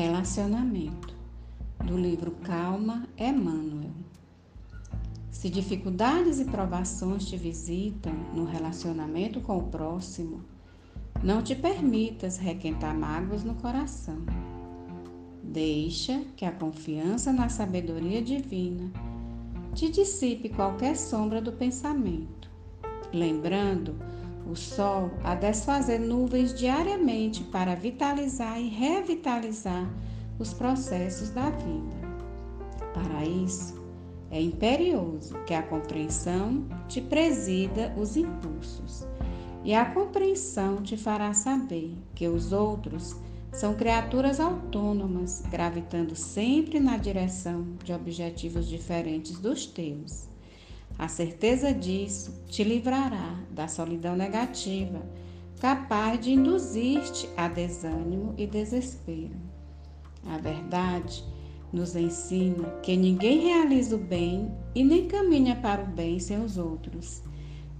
Relacionamento, do livro Calma, Emmanuel. Se dificuldades e provações te visitam no relacionamento com o próximo, não te permitas requentar mágoas no coração. Deixa que a confiança na sabedoria divina te dissipe qualquer sombra do pensamento, lembrando o sol a desfazer nuvens diariamente para vitalizar e revitalizar os processos da vida. Para isso, é imperioso que a compreensão te presida os impulsos, e a compreensão te fará saber que os outros são criaturas autônomas, gravitando sempre na direção de objetivos diferentes dos teus. A certeza disso te livrará da solidão negativa, capaz de induzir-te a desânimo e desespero. A verdade nos ensina que ninguém realiza o bem e nem caminha para o bem sem os outros.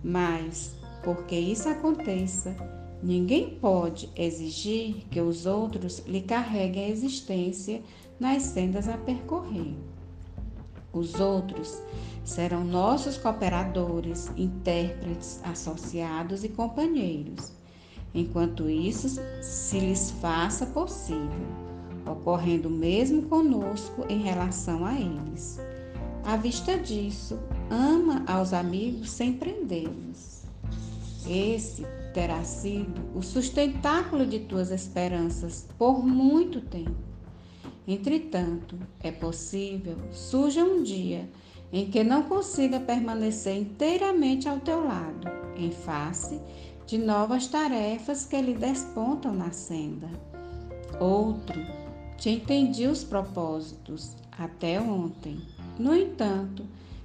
Mas, porque isso aconteça, ninguém pode exigir que os outros lhe carreguem a existência nas sendas a percorrer. Os outros serão nossos cooperadores, intérpretes, associados e companheiros, enquanto isso se lhes faça possível, ocorrendo mesmo conosco em relação a eles. À vista disso, ama aos amigos sem prendê-los. Esse terá sido o sustentáculo de tuas esperanças por muito tempo. Entretanto, é possível surja um dia em que não consiga permanecer inteiramente ao teu lado, em face de novas tarefas que lhe despontam na senda. Outro te entendi os propósitos até ontem. No entanto,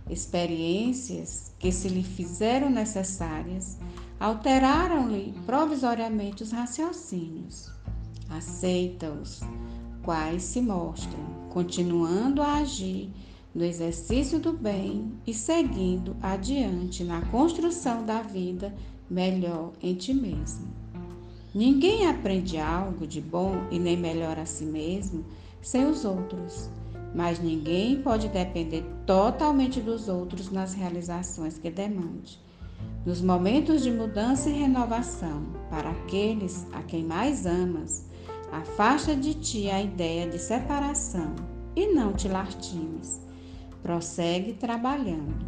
experiências que se lhe fizeram necessárias alteraram-lhe provisoriamente os raciocínios. Aceita-os quais se mostram continuando a agir no exercício do bem e seguindo adiante na construção da vida melhor em ti mesmo. Ninguém aprende algo de bom e nem melhora a si mesmo sem os outros, mas ninguém pode depender totalmente dos outros nas realizações que demande. Nos momentos de mudança e renovação, para aqueles a quem mais amas, Afasta de ti a ideia de separação e não te lastimes. Prossegue trabalhando.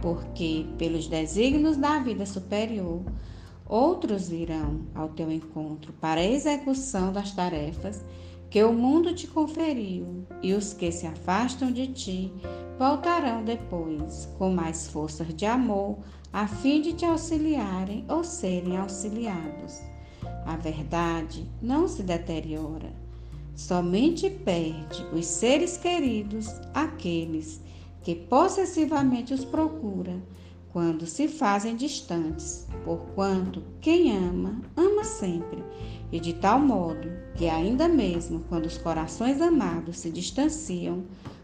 Porque, pelos desígnios da vida superior, outros virão ao teu encontro para a execução das tarefas que o mundo te conferiu, e os que se afastam de ti voltarão depois com mais forças de amor, a fim de te auxiliarem ou serem auxiliados. A verdade não se deteriora, somente perde os seres queridos aqueles que possessivamente os procura quando se fazem distantes, porquanto quem ama, ama sempre, e de tal modo que, ainda mesmo quando os corações amados se distanciam,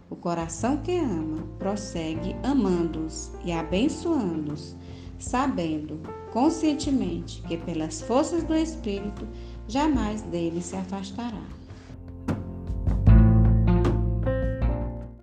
o coração que ama prossegue amando-os e abençoando-os sabendo conscientemente que pelas forças do Espírito jamais dele se afastará.